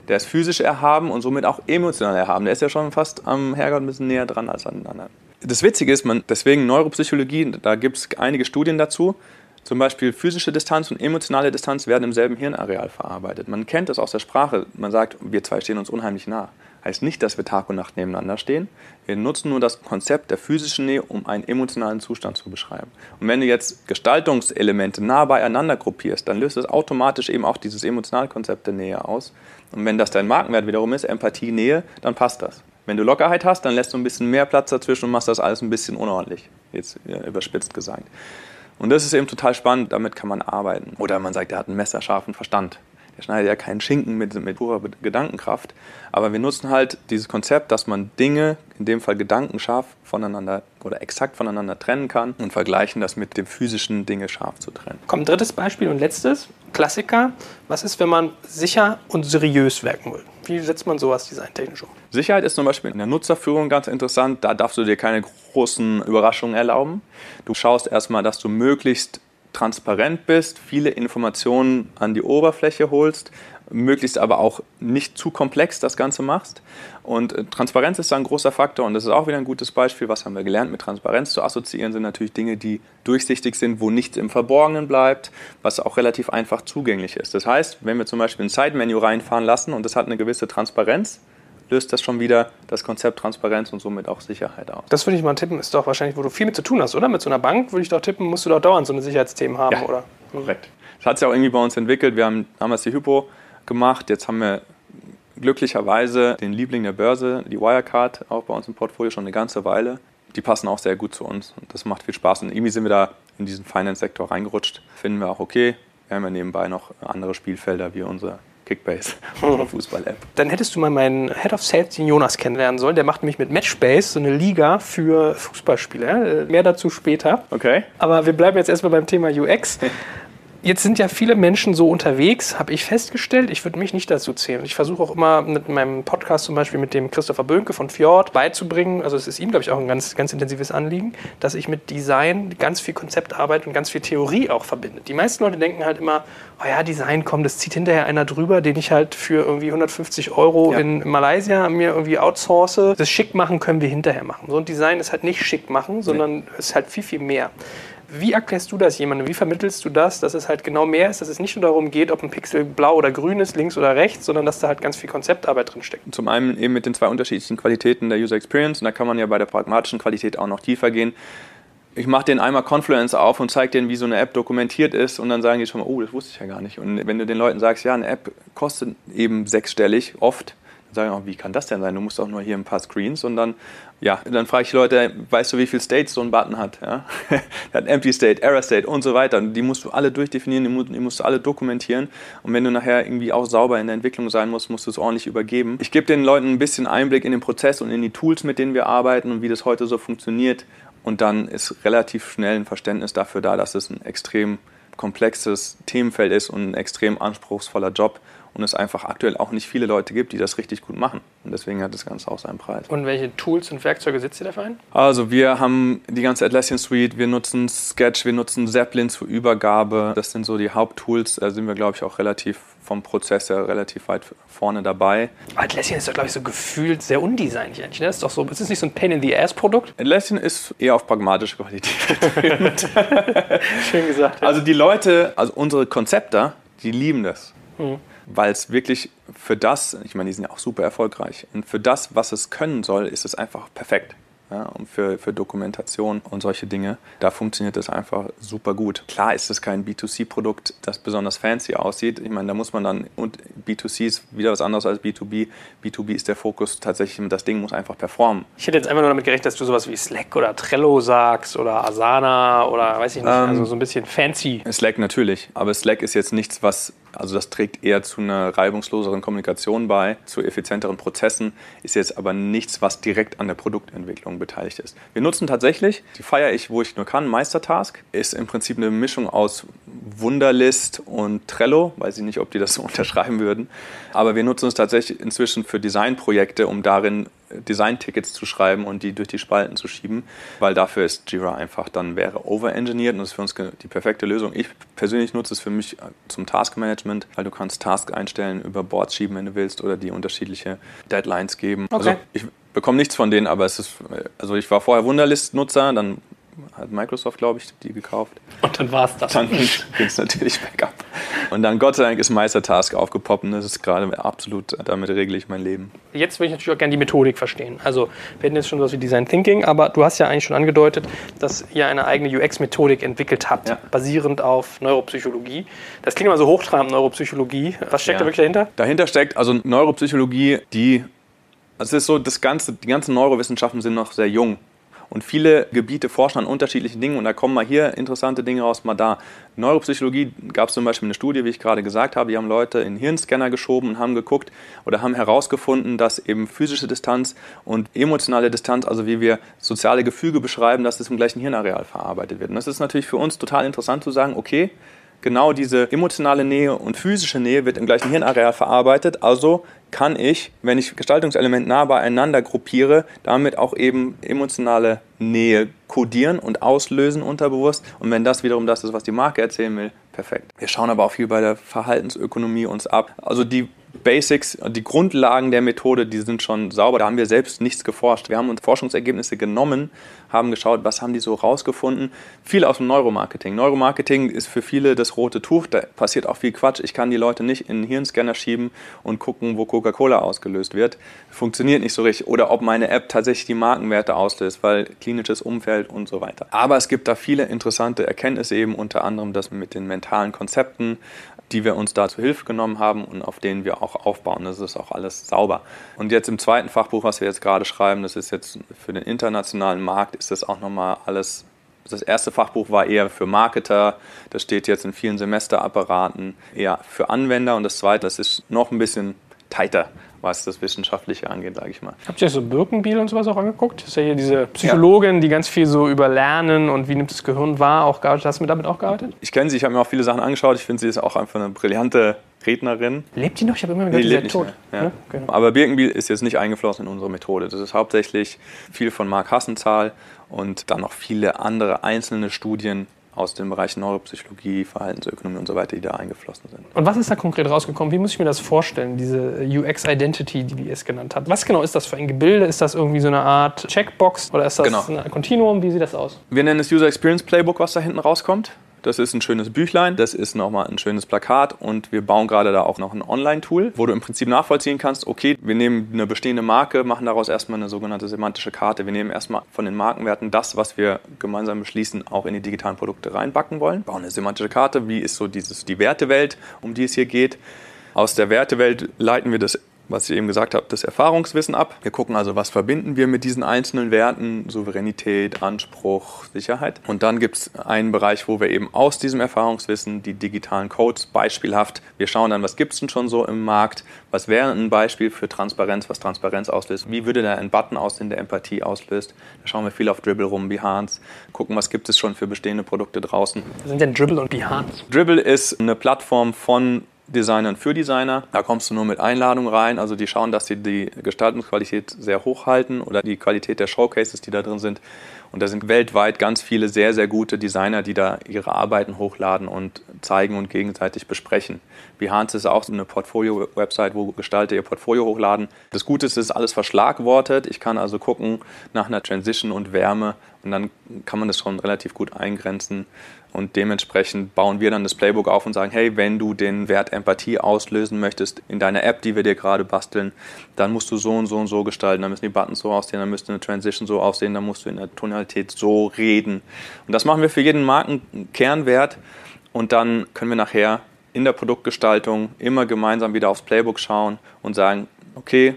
Speaker 2: Der ist physisch erhaben und somit auch emotional erhaben. Der ist ja schon fast am Herrgott ein bisschen näher dran als an den anderen. Das Witzige ist, man, deswegen Neuropsychologie, da gibt es einige Studien dazu, Zum Beispiel physische Distanz und emotionale Distanz werden im selben Hirnareal verarbeitet. Man kennt das aus der Sprache. Man sagt, wir zwei stehen uns unheimlich nah. Heißt nicht, dass wir Tag und Nacht nebeneinander stehen. Wir nutzen nur das Konzept der physischen Nähe, um einen emotionalen Zustand zu beschreiben. Und wenn du jetzt Gestaltungselemente nah beieinander gruppierst, dann löst es automatisch eben auch dieses Emotionalkonzept der Nähe aus. Und wenn das dein Markenwert wiederum ist, Empathie, Nähe, dann passt das. Wenn du Lockerheit hast, dann lässt du ein bisschen mehr Platz dazwischen und machst das alles ein bisschen unordentlich. Jetzt überspitzt gesagt. Und das ist eben total spannend, damit kann man arbeiten. Oder man sagt, er hat einen messerscharfen Verstand. Der schneidet ja keinen Schinken mit, mit purer Gedankenkraft. Aber wir nutzen halt dieses Konzept, dass man Dinge, in dem Fall gedankenscharf, voneinander oder exakt voneinander trennen kann und vergleichen das mit dem physischen Dinge scharf zu trennen.
Speaker 1: Kommt drittes Beispiel und letztes. Klassiker. Was ist, wenn man sicher und seriös werken will? Wie setzt man sowas designtechnisch um?
Speaker 2: Sicherheit ist zum Beispiel in der Nutzerführung ganz interessant. Da darfst du dir keine großen Überraschungen erlauben. Du schaust erstmal, dass du möglichst transparent bist, viele Informationen an die Oberfläche holst, möglichst aber auch nicht zu komplex das Ganze machst. Und äh, Transparenz ist da ein großer Faktor und das ist auch wieder ein gutes Beispiel. Was haben wir gelernt? Mit Transparenz zu assoziieren sind natürlich Dinge, die durchsichtig sind, wo nichts im Verborgenen bleibt, was auch relativ einfach zugänglich ist. Das heißt, wenn wir zum Beispiel ein Side-Menu reinfahren lassen und das hat eine gewisse Transparenz, löst das schon wieder das Konzept Transparenz und somit auch Sicherheit aus.
Speaker 1: Das würde ich mal tippen, ist doch wahrscheinlich, wo du viel mit zu tun hast, oder? Mit so einer Bank würde ich doch tippen, musst du doch dauernd so eine Sicherheitsthemen haben,
Speaker 2: ja,
Speaker 1: oder?
Speaker 2: Korrekt. Das hat sich auch irgendwie bei uns entwickelt. Wir haben damals die Hypo gemacht, jetzt haben wir glücklicherweise den Liebling der Börse, die Wirecard, auch bei uns im Portfolio schon eine ganze Weile. Die passen auch sehr gut zu uns und das macht viel Spaß. Und irgendwie sind wir da in diesen Finance-Sektor reingerutscht. Finden wir auch okay. Wir haben ja nebenbei noch andere Spielfelder wie unsere Kickbase, unsere Fußball-App.
Speaker 1: Dann hättest du mal meinen Head of Sales, den Jonas, kennenlernen sollen. Der macht nämlich mit Matchbase so eine Liga für Fußballspieler. Mehr dazu später.
Speaker 2: Okay.
Speaker 1: Aber wir bleiben jetzt erstmal beim Thema UX. Jetzt sind ja viele Menschen so unterwegs, habe ich festgestellt. Ich würde mich nicht dazu zählen. Ich versuche auch immer mit meinem Podcast zum Beispiel mit dem Christopher Bönke von Fjord beizubringen, also es ist ihm, glaube ich, auch ein ganz, ganz intensives Anliegen, dass ich mit Design ganz viel Konzeptarbeit und ganz viel Theorie auch verbinde. Die meisten Leute denken halt immer, oh ja, Design, komm, das zieht hinterher einer drüber, den ich halt für irgendwie 150 Euro ja. in Malaysia mir irgendwie outsource. Das schick machen können wir hinterher machen. So ein Design ist halt nicht schick machen, sondern nee. ist halt viel, viel mehr. Wie erklärst du das jemandem? Wie vermittelst du das, dass es halt genau mehr ist, dass es nicht nur darum geht, ob ein Pixel blau oder grün ist, links oder rechts, sondern dass da halt ganz viel Konzeptarbeit drin steckt?
Speaker 2: Zum einen eben mit den zwei unterschiedlichen Qualitäten der User Experience und da kann man ja bei der pragmatischen Qualität auch noch tiefer gehen. Ich mache den einmal Confluence auf und zeige denen, wie so eine App dokumentiert ist und dann sagen die schon mal, oh, das wusste ich ja gar nicht. Und wenn du den Leuten sagst, ja, eine App kostet eben sechsstellig, oft, sagen auch, wie kann das denn sein? Du musst auch nur hier ein paar Screens und dann, ja, dann frage ich Leute, weißt du, wie viele States so ein Button hat? Ja? Der hat Empty State, Error State und so weiter. Und die musst du alle durchdefinieren, die musst, du alle dokumentieren. Und wenn du nachher irgendwie auch sauber in der Entwicklung sein musst, musst du es ordentlich übergeben. Ich gebe den Leuten ein bisschen Einblick in den Prozess und in die Tools, mit denen wir arbeiten und wie das heute so funktioniert. Und dann ist relativ schnell ein Verständnis dafür da, dass es ein extrem komplexes Themenfeld ist und ein extrem anspruchsvoller Job und es einfach aktuell auch nicht viele Leute gibt, die das richtig gut machen. Und deswegen hat das Ganze auch seinen Preis.
Speaker 1: Und welche Tools und Werkzeuge setzt ihr dafür ein?
Speaker 2: Also wir haben die ganze Atlassian Suite, wir nutzen Sketch, wir nutzen Zeppelin zur Übergabe. Das sind so die Haupttools. Da sind wir, glaube ich, auch relativ vom Prozess her relativ weit vorne dabei.
Speaker 1: Atlassian ist doch, glaube ich, so gefühlt sehr undesignig eigentlich. Ne? Das ist doch so, ist das nicht so ein Pain-in-the-Ass-Produkt?
Speaker 2: Atlassian ist eher auf pragmatische Qualität
Speaker 1: Schön gesagt.
Speaker 2: Ja. Also die Leute, also unsere Konzepter, die lieben das. Mhm weil es wirklich für das, ich meine, die sind ja auch super erfolgreich, und für das, was es können soll, ist es einfach perfekt ja, und für, für Dokumentation und solche Dinge. Da funktioniert das einfach super gut. Klar ist es kein B2C-Produkt, das besonders fancy aussieht. Ich meine, da muss man dann, und B2C ist wieder was anderes als B2B. B2B ist der Fokus tatsächlich, das Ding muss einfach performen.
Speaker 1: Ich hätte jetzt einfach nur damit gerechnet, dass du sowas wie Slack oder Trello sagst oder Asana oder weiß ich nicht, ähm, also so ein bisschen fancy.
Speaker 2: Slack natürlich, aber Slack ist jetzt nichts, was also das trägt eher zu einer reibungsloseren Kommunikation bei, zu effizienteren Prozessen, ist jetzt aber nichts, was direkt an der Produktentwicklung Entwicklung beteiligt ist. Wir nutzen tatsächlich, die feiere ich, wo ich nur kann, Meistertask. Ist im Prinzip eine Mischung aus Wunderlist und Trello. Weiß ich nicht, ob die das so unterschreiben würden. Aber wir nutzen es tatsächlich inzwischen für Designprojekte, um darin Design-Tickets zu schreiben und die durch die Spalten zu schieben, weil dafür ist Jira einfach dann wäre overengineert und das ist für uns die perfekte Lösung. Ich persönlich nutze es für mich zum Taskmanagement, weil du kannst Task einstellen, über Boards schieben, wenn du willst, oder die unterschiedliche Deadlines geben.
Speaker 1: Okay.
Speaker 2: Also ich bekomme nichts von denen, aber es ist, also ich war vorher Wunderlist-Nutzer, dann hat Microsoft, glaube ich, die gekauft.
Speaker 1: Und dann war es das.
Speaker 2: Dann ging es natürlich bergab. Und dann Gott sei Dank ist Meistertask aufgepoppt und das ist gerade absolut, damit regle ich mein Leben.
Speaker 1: Jetzt würde ich natürlich auch gerne die Methodik verstehen. Also wir hatten jetzt schon sowas wie Design Thinking, aber du hast ja eigentlich schon angedeutet, dass ihr eine eigene UX-Methodik entwickelt habt,
Speaker 2: Ja.
Speaker 1: basierend auf Neuropsychologie. Das klingt immer so hochtrabend, Neuropsychologie. Was steckt
Speaker 2: Ja.
Speaker 1: da wirklich dahinter?
Speaker 2: Dahinter steckt also Neuropsychologie, die, also es ist so, das ganze, die ganzen Neurowissenschaften sind noch sehr jung. Und viele Gebiete forschen an unterschiedlichen Dingen und da kommen mal hier interessante Dinge raus, mal da. Neuropsychologie gab es zum Beispiel eine Studie, wie ich gerade gesagt habe, die haben Leute in Hirnscanner geschoben und haben geguckt oder haben herausgefunden, dass eben physische Distanz und emotionale Distanz, also wie wir soziale Gefüge beschreiben, dass das im gleichen Hirnareal verarbeitet wird. Und das ist natürlich für uns total interessant zu sagen, okay, genau diese emotionale Nähe und physische Nähe wird im gleichen Hirnareal verarbeitet. Also kann ich, wenn ich Gestaltungselemente nah beieinander gruppiere, damit auch eben emotionale Nähe kodieren und auslösen unterbewusst. Und wenn das wiederum das ist, was die Marke erzählen will, perfekt. Wir schauen aber auch viel bei der Verhaltensökonomie uns ab. Also die Basics, die Grundlagen der Methode, die sind schon sauber. Da haben wir selbst nichts geforscht. Wir haben uns Forschungsergebnisse genommen, haben geschaut, was haben die so rausgefunden. Viel aus dem Neuromarketing. Neuromarketing ist für viele das rote Tuch. Da passiert auch viel Quatsch. Ich kann die Leute nicht in einen Hirnscanner schieben und gucken, wo Coca-Cola ausgelöst wird. Funktioniert nicht so richtig. Oder ob meine App tatsächlich die Markenwerte auslöst, weil klinisches Umfeld und so weiter. Aber es gibt da viele interessante Erkenntnisse eben, unter anderem das mit den mentalen Konzepten, die wir uns da zu Hilfe genommen haben und auf denen wir auch aufbauen. Das ist auch alles sauber. Und jetzt im zweiten Fachbuch, was wir jetzt gerade schreiben, das ist jetzt für den internationalen Markt, ist das auch nochmal alles. Das erste Fachbuch war eher für Marketer, das steht jetzt in vielen Semesterapparaten eher für Anwender und das zweite, das ist noch ein bisschen tighter, was das Wissenschaftliche angeht, sage ich mal.
Speaker 1: Habt ihr euch so Birkenbiel und sowas auch angeguckt? Das ist ja hier diese Psychologin, die ganz viel so über Lernen und wie nimmt das Gehirn wahr auch gearbeitet. Hast du damit auch gearbeitet?
Speaker 2: Ich kenne sie, ich habe mir auch viele Sachen angeschaut. Ich finde, sie ist auch einfach eine brillante Rednerin.
Speaker 1: Lebt die noch? Ich habe immer
Speaker 2: Nee,
Speaker 1: gehört, die
Speaker 2: lebt
Speaker 1: sei
Speaker 2: nicht
Speaker 1: tot.
Speaker 2: Ja.
Speaker 1: Ne? Genau.
Speaker 2: Aber Birkenbiel ist jetzt nicht eingeflossen in unsere Methode. Das ist hauptsächlich viel von Mark Hassenzahl und dann noch viele andere einzelne Studien aus dem Bereich Neuropsychologie, Verhaltensökonomie und so weiter, die da eingeflossen sind.
Speaker 1: Und was ist da konkret rausgekommen? Wie muss ich mir das vorstellen, diese UX-Identity, die es genannt habt? Was genau ist das für ein Gebilde? Ist das irgendwie so eine Art Checkbox oder ist das
Speaker 2: Genau.
Speaker 1: ein Kontinuum? Wie sieht das aus?
Speaker 2: Wir nennen es User Experience Playbook, was da hinten rauskommt. Das ist ein schönes Büchlein, das ist nochmal ein schönes Plakat und wir bauen gerade da auch noch ein Online-Tool, wo du im Prinzip nachvollziehen kannst, okay, wir nehmen eine bestehende Marke, machen daraus erstmal eine sogenannte semantische Karte. Wir nehmen erstmal von den Markenwerten das, was wir gemeinsam beschließen, auch in die digitalen Produkte reinbacken wollen. Bauen eine semantische Karte, wie ist so dieses, die Wertewelt, um die es hier geht. Aus der Wertewelt leiten wir das was ich eben gesagt habe, das Erfahrungswissen ab. Wir gucken also, was verbinden wir mit diesen einzelnen Werten, Souveränität, Anspruch, Sicherheit. Und dann gibt es einen Bereich, wo wir eben aus diesem Erfahrungswissen die digitalen Codes beispielhaft, wir schauen dann, was gibt es denn schon so im Markt, was wäre ein Beispiel für Transparenz, was Transparenz auslöst, wie würde da ein Button aussehen, der Empathie auslöst. Da schauen wir viel auf Dribble rum, Behance, gucken, was gibt es schon für bestehende Produkte draußen.
Speaker 1: Was sind denn Dribble und Behance?
Speaker 2: Dribble ist eine Plattform von Designern für Designer. Da kommst du nur mit Einladung rein. Also die schauen, dass sie die Gestaltungsqualität sehr hoch halten oder die Qualität der Showcases, die da drin sind. Und da sind weltweit ganz viele sehr, sehr gute Designer, die da ihre Arbeiten hochladen und zeigen und gegenseitig besprechen. Behance ist auch so eine Portfolio-Website, wo Gestalter ihr Portfolio hochladen. Das Gute ist, es ist alles verschlagwortet. Ich kann also gucken nach einer Transition und Wärme und dann kann man das schon relativ gut eingrenzen. Und dementsprechend bauen wir dann das Playbook auf und sagen, hey, wenn du den Wert Empathie auslösen möchtest in deiner App, die wir dir gerade basteln, dann musst du so und so und so gestalten. Dann müssen die Buttons so aussehen, dann müsste eine Transition so aussehen, dann musst du in der Tonalität so reden. Und das machen wir für jeden Markenkernwert. Und dann können wir nachher in der Produktgestaltung immer gemeinsam wieder aufs Playbook schauen und sagen, okay,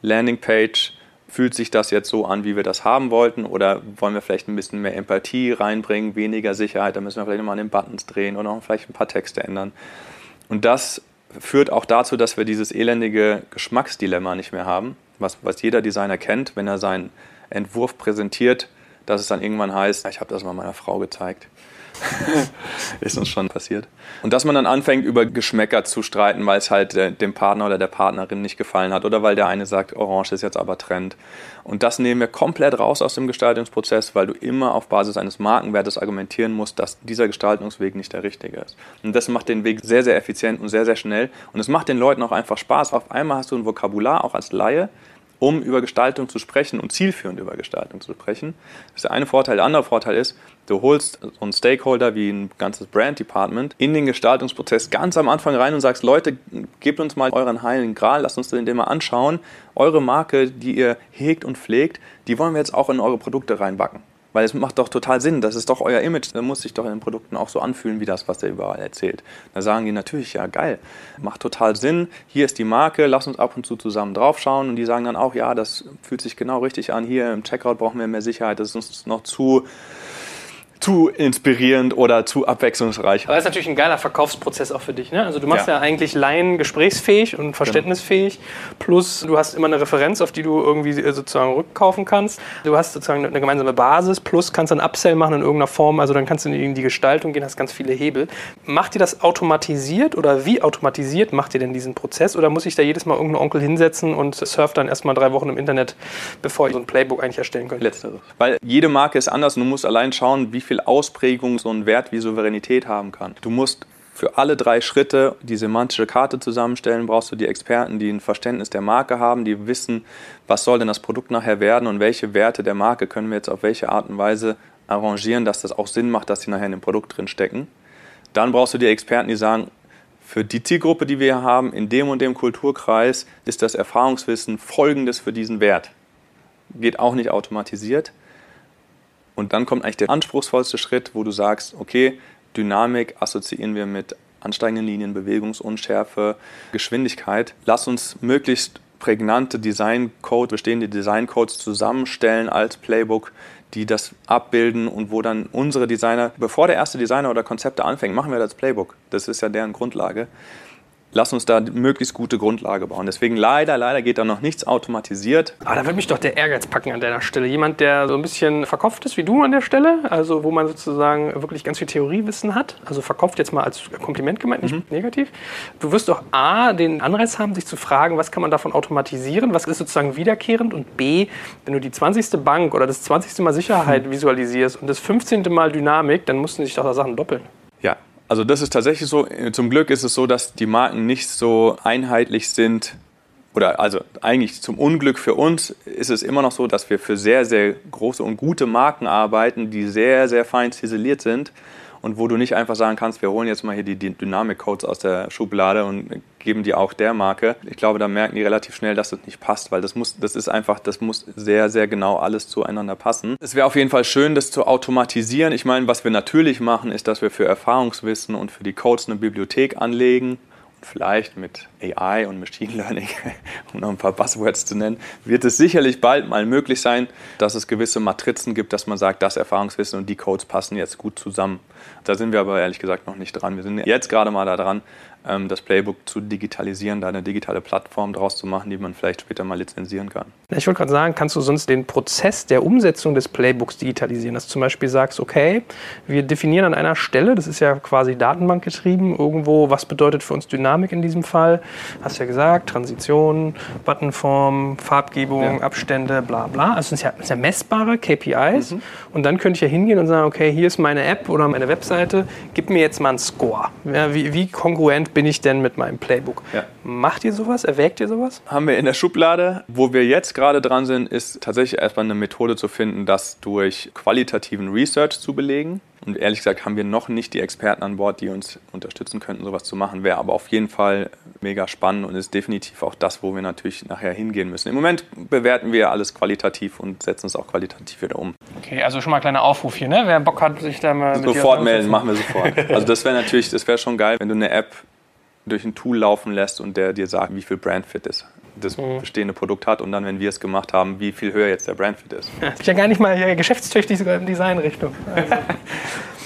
Speaker 2: Landingpage, fühlt sich das jetzt so an, wie wir das haben wollten? Oder wollen wir vielleicht ein bisschen mehr Empathie reinbringen, weniger Sicherheit? Da müssen wir vielleicht nochmal an den Buttons drehen oder noch vielleicht ein paar Texte ändern. Und das führt auch dazu, dass wir dieses elendige Geschmacksdilemma nicht mehr haben, was, was jeder Designer kennt, wenn er seinen Entwurf präsentiert, dass es dann irgendwann heißt, ich habe das mal meiner Frau gezeigt. ist uns schon passiert. Und dass man dann anfängt, über Geschmäcker zu streiten, weil es halt dem Partner oder der Partnerin nicht gefallen hat oder weil der eine sagt, Orange ist jetzt aber Trend. Und das nehmen wir komplett raus aus dem Gestaltungsprozess, weil du immer auf Basis eines Markenwertes argumentieren musst, dass dieser Gestaltungsweg nicht der richtige ist. Und das macht den Weg sehr, sehr effizient und sehr, sehr schnell. Und es macht den Leuten auch einfach Spaß. Auf einmal hast du ein Vokabular, auch als Laie, um über Gestaltung zu sprechen und zielführend über Gestaltung zu sprechen. Das ist der eine Vorteil. Der andere Vorteil ist, du holst so einen Stakeholder wie ein ganzes Brand Department in den Gestaltungsprozess ganz am Anfang rein und sagst, Leute, gebt uns mal euren heiligen Gral, lasst uns den mal anschauen. Eure Marke, die ihr hegt und pflegt, die wollen wir jetzt auch in eure Produkte reinbacken. Weil es macht doch total Sinn, das ist doch euer Image, da muss sich doch in den Produkten auch so anfühlen wie das, was der überall erzählt. Da sagen die natürlich, ja geil, macht total Sinn, hier ist die Marke, lass uns ab und zu zusammen draufschauen und die sagen dann auch, ja, das fühlt sich genau richtig an, hier im Checkout brauchen wir mehr Sicherheit, das ist uns noch zu zu inspirierend oder zu abwechslungsreich.
Speaker 1: Aber das ist natürlich ein geiler Verkaufsprozess auch für dich. Ne? Also du machst ja, ja eigentlich Laien gesprächsfähig und verständnisfähig. Genau. Plus du hast immer eine Referenz, auf die du irgendwie sozusagen rückkaufen kannst. Du hast sozusagen eine gemeinsame Basis. Plus kannst du einen Upsell machen in irgendeiner Form. Also dann kannst du in die Gestaltung gehen, hast ganz viele Hebel. Macht ihr das automatisiert oder wie automatisiert macht ihr denn diesen Prozess? Oder muss ich da jedes Mal irgendeinen Onkel hinsetzen und surf dann erstmal drei Wochen im Internet, bevor ich so ein Playbook eigentlich erstellen könnte?
Speaker 2: Letzteres. Weil jede Marke ist anders und du musst allein schauen, wie viel Ausprägung so ein Wert wie Souveränität haben kann. Du musst für alle drei Schritte die semantische Karte zusammenstellen, brauchst du die Experten, die ein Verständnis der Marke haben, die wissen, was soll denn das Produkt nachher werden und welche Werte der Marke können wir jetzt auf welche Art und Weise arrangieren, dass das auch Sinn macht, dass sie nachher in dem Produkt drin stecken. Dann brauchst du die Experten, die sagen, für die Zielgruppe, die wir haben, in dem und dem Kulturkreis ist das Erfahrungswissen folgendes für diesen Wert. Geht auch nicht automatisiert. Und dann kommt eigentlich der anspruchsvollste Schritt, wo du sagst, okay, Dynamik assoziieren wir mit ansteigenden Linien, Bewegungsunschärfe, Geschwindigkeit. Lass uns möglichst prägnante Designcodes, bestehende Designcodes zusammenstellen als Playbook, die das abbilden und wo dann unsere Designer, bevor der erste Designer oder Konzepte anfängt, machen wir das Playbook. Das ist ja deren Grundlage lass uns da möglichst gute Grundlage bauen. Deswegen leider, leider geht da noch nichts automatisiert.
Speaker 1: Aber da würde mich doch der Ehrgeiz packen an deiner Stelle. Jemand, der so ein bisschen verkopft ist wie du an der Stelle, also wo man sozusagen wirklich ganz viel Theoriewissen hat, also verkopft jetzt mal als Kompliment gemeint, nicht mhm. negativ. Du wirst doch A, den Anreiz haben, sich zu fragen, was kann man davon automatisieren, was ist sozusagen wiederkehrend und B, wenn du die 20. Bank oder das 20. Mal Sicherheit mhm. visualisierst und das 15. Mal Dynamik, dann mussten sich doch da Sachen doppeln.
Speaker 2: Also das ist tatsächlich so. Zum Glück ist es so, dass die Marken nicht so einheitlich sind. Oder also eigentlich zum Unglück für uns ist es immer noch so, dass wir für sehr, sehr große und gute Marken arbeiten, die sehr, sehr fein ziseliert sind und wo du nicht einfach sagen kannst, wir holen jetzt mal hier die, Dynamik-Codes aus der Schublade und geben die auch der Marke. Ich glaube, da merken die relativ schnell, dass das nicht passt, weil das muss, das ist einfach, das muss sehr, sehr genau alles zueinander passen. Es wäre auf jeden Fall schön, das zu automatisieren. Ich meine, was wir natürlich machen, ist, dass wir für Erfahrungswissen und für die Codes eine Bibliothek anlegen vielleicht mit AI und Machine Learning, um noch ein paar Buzzwords zu nennen, wird es sicherlich bald mal möglich sein, dass es gewisse Matrizen gibt, dass man sagt, das Erfahrungswissen und die Codes passen jetzt gut zusammen. Da sind wir aber ehrlich gesagt noch nicht dran. Wir sind jetzt gerade mal da dran, das Playbook zu digitalisieren, da eine digitale Plattform draus zu machen, die man vielleicht später mal lizenzieren kann.
Speaker 1: Ich wollte gerade sagen, kannst du sonst den Prozess der Umsetzung des Playbooks digitalisieren? Dass du zum Beispiel sagst, okay, wir definieren an einer Stelle, das ist ja quasi datenbankgetrieben, irgendwo, was bedeutet für uns Dynamik in diesem Fall? Hast ja gesagt, Transition, Buttonform, Farbgebung, ja. Abstände, bla bla. Also das sind ja, ja messbare KPIs. Mhm. Und dann könnte ich ja hingehen und sagen, okay, hier ist meine App oder meine Webseite, gib mir jetzt mal einen Score. Ja, wie, wie kongruent bin ich denn mit meinem Playbook? Ja. Macht ihr sowas? Erwägt ihr sowas?
Speaker 2: Haben wir in der Schublade. Wo wir jetzt gerade dran sind, ist tatsächlich erstmal eine Methode zu finden, das durch qualitativen Research zu belegen. Und ehrlich gesagt haben wir noch nicht die Experten an Bord, die uns unterstützen könnten, sowas zu machen. Wäre aber auf jeden Fall mega spannend und ist definitiv auch das, wo wir natürlich nachher hingehen müssen. Im Moment bewerten wir alles qualitativ und setzen es auch qualitativ wieder um.
Speaker 1: Okay, also schon mal ein kleiner Aufruf hier, ne? Wer Bock hat, sich da mal
Speaker 2: sofort melden, machen wir sofort. Also das wäre natürlich, das wäre schon geil, wenn du eine App durch ein Tool laufen lässt und der dir sagt, wie viel Brandfit ist das mhm. bestehende Produkt hat und dann, wenn wir es gemacht haben, wie viel höher jetzt der Brandfit ist.
Speaker 1: Ja, das ist ja gar nicht mal geschäftstüchtig sogar in Designrichtung.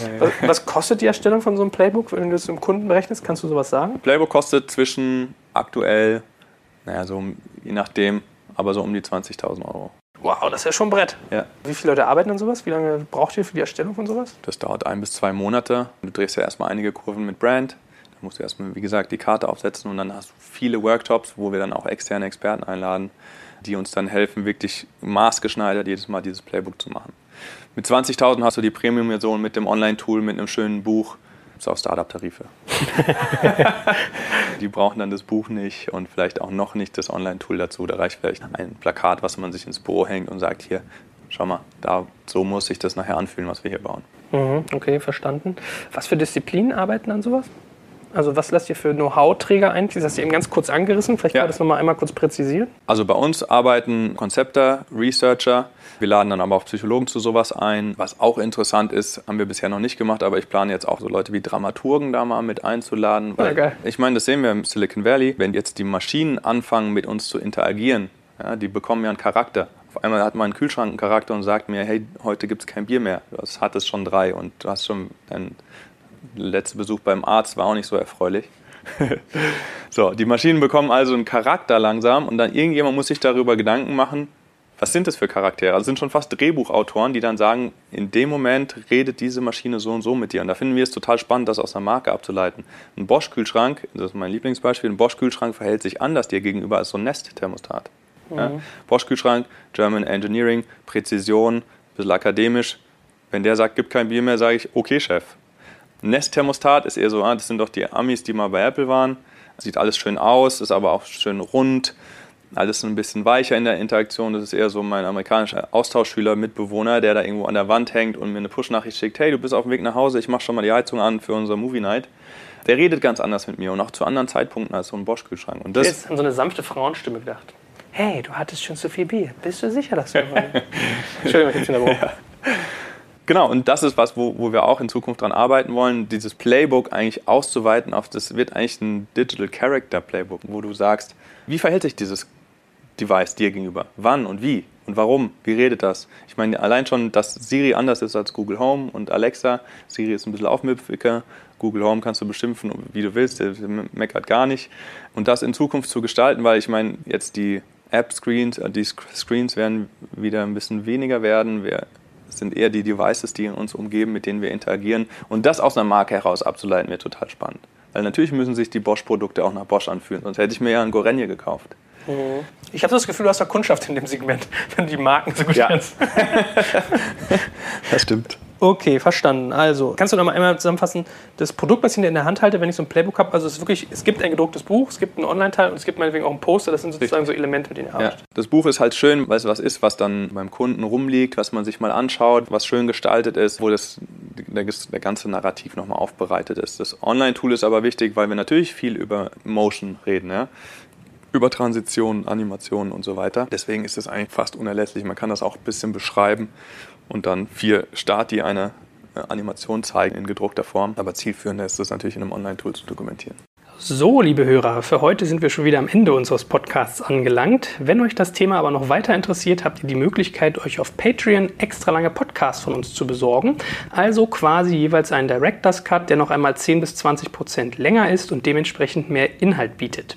Speaker 1: Also, was, was kostet die Erstellung von so einem Playbook, wenn du das im Kunden berechnest? Kannst du sowas sagen?
Speaker 2: Playbook kostet zwischen aktuell, naja, so je nachdem, aber so um die 20.000 Euro.
Speaker 1: Wow, das ist ja schon ein Brett.
Speaker 2: Ja.
Speaker 1: Wie viele Leute arbeiten an sowas? Wie lange braucht ihr für die Erstellung von sowas?
Speaker 2: Das dauert ein bis zwei Monate. Du drehst ja erstmal einige Kurven mit Brand, musst du erstmal, wie gesagt, die Karte aufsetzen und dann hast du viele Workshops, wo wir dann auch externe Experten einladen, die uns dann helfen, wirklich maßgeschneidert jedes Mal dieses Playbook zu machen. Mit 20.000 hast du die Premium-Version mit dem Online-Tool, mit einem schönen Buch. Ist auch Startup-Tarife. die brauchen dann das Buch nicht und vielleicht auch noch nicht das Online-Tool dazu. Da reicht vielleicht ein Plakat, was man sich ins Büro hängt und sagt, hier, schau mal, da, so muss sich das nachher anfühlen, was wir hier bauen.
Speaker 1: Mhm, okay, verstanden. Was für Disziplinen arbeiten an sowas? Also was lasst ihr für Know-how-Träger ein? Das hast du eben ganz kurz angerissen. Vielleicht ja. kann das nochmal einmal kurz präzisieren.
Speaker 2: Also bei uns arbeiten Konzepter, Researcher. Wir laden dann aber auch Psychologen zu sowas ein. Was auch interessant ist, haben wir bisher noch nicht gemacht, aber ich plane jetzt auch so Leute wie Dramaturgen da mal mit einzuladen.
Speaker 1: Weil, ja,
Speaker 2: ich meine, das sehen wir im Silicon Valley. Wenn jetzt die Maschinen anfangen, mit uns zu interagieren, ja, die bekommen ja einen Charakter. Auf einmal hat mein Kühlschrank einen Charakter und sagt mir, hey, heute gibt es kein Bier mehr. Du hattest schon drei und du hast schon dein letzter Besuch beim Arzt war auch nicht so erfreulich. so, die Maschinen bekommen also einen Charakter langsam und dann irgendjemand muss sich darüber Gedanken machen, was sind das für Charaktere? Also sind schon fast Drehbuchautoren, die dann sagen, in dem Moment redet diese Maschine so und so mit dir. Und da finden wir es total spannend, das aus einer Marke abzuleiten. Ein Bosch-Kühlschrank, das ist mein Lieblingsbeispiel, ein Bosch-Kühlschrank verhält sich anders dir gegenüber als so ein Nest-Thermostat. Mhm. Ja? Bosch-Kühlschrank, German Engineering, Präzision, ein bisschen akademisch. Wenn der sagt, gibt kein Bier mehr, sage ich, okay, Chef. Nest-Thermostat ist eher so, ah, das sind doch die Amis, die mal bei Apple waren. Sieht alles schön aus, ist aber auch schön rund, alles ein bisschen weicher in der Interaktion. Das ist eher so mein amerikanischer Austauschschüler, Mitbewohner, der da irgendwo an der Wand hängt und mir eine Push-Nachricht schickt: Hey, du bist auf dem Weg nach Hause, ich mache schon mal die Heizung an für unser Movie Night. Der redet ganz anders mit mir und auch zu anderen Zeitpunkten als so ein Bosch-Kühlschrank.
Speaker 1: Und das ich an so eine sanfte Frauenstimme gedacht. Hey, du hattest schon zu viel Bier. Bist du sicher, dass du. Entschuldigung, ich bin ja.
Speaker 2: Genau, und das ist was, wo, wo wir auch in Zukunft dran arbeiten wollen, dieses Playbook eigentlich auszuweiten auf, das wird eigentlich ein Digital Character Playbook, wo du sagst, wie verhält sich dieses Device dir gegenüber? Wann und wie? Und warum? Wie redet das? Ich meine, allein schon, dass Siri anders ist als Google Home und Alexa. Siri ist ein bisschen aufmüpfiger. Google Home kannst du beschimpfen, wie du willst. Der meckert gar nicht. Und das in Zukunft zu gestalten, weil ich meine, jetzt die App-Screens, äh, die Screens werden wieder ein bisschen weniger werden. Wir sind eher die Devices, die uns umgeben, mit denen wir interagieren. Und das aus einer Marke heraus abzuleiten, wäre total spannend. Weil natürlich müssen sich die Bosch-Produkte auch nach Bosch anfühlen, sonst hätte ich mir ja einen Gorenje gekauft.
Speaker 1: Mhm. Ich habe das Gefühl, du hast ja Kundschaft in dem Segment, wenn du die Marken so gut
Speaker 2: ja. kennst. das stimmt.
Speaker 1: Okay, verstanden. Also, kannst du noch mal einmal zusammenfassen, das Produkt, was ich in der Hand halte, wenn ich so ein Playbook habe, also es ist wirklich, es gibt ein gedrucktes Buch, es gibt einen Online-Teil und es gibt meinetwegen auch ein Poster, das sind sozusagen so Elemente, mit denen ihr arbeitet.
Speaker 2: Ja. Das Buch ist halt schön, weil es was ist, was dann beim Kunden rumliegt, was man sich mal anschaut, was schön gestaltet ist, wo das, der, der ganze Narrativ nochmal aufbereitet ist. Das Online-Tool ist aber wichtig, weil wir natürlich viel über Motion reden. Ja? über Transitionen, Animationen und so weiter. Deswegen ist es eigentlich fast unerlässlich. Man kann das auch ein bisschen beschreiben und dann vier Stati eine äh, Animation zeigen in gedruckter Form. Aber zielführender ist es natürlich in einem Online-Tool zu dokumentieren.
Speaker 1: So, liebe Hörer, für heute sind wir schon wieder am Ende unseres Podcasts angelangt. Wenn euch das Thema aber noch weiter interessiert, habt ihr die Möglichkeit, euch auf Patreon extra lange Podcasts von uns zu besorgen. Also quasi jeweils einen Director's Cut, der noch einmal 10 bis 20 Prozent länger ist und dementsprechend mehr Inhalt bietet.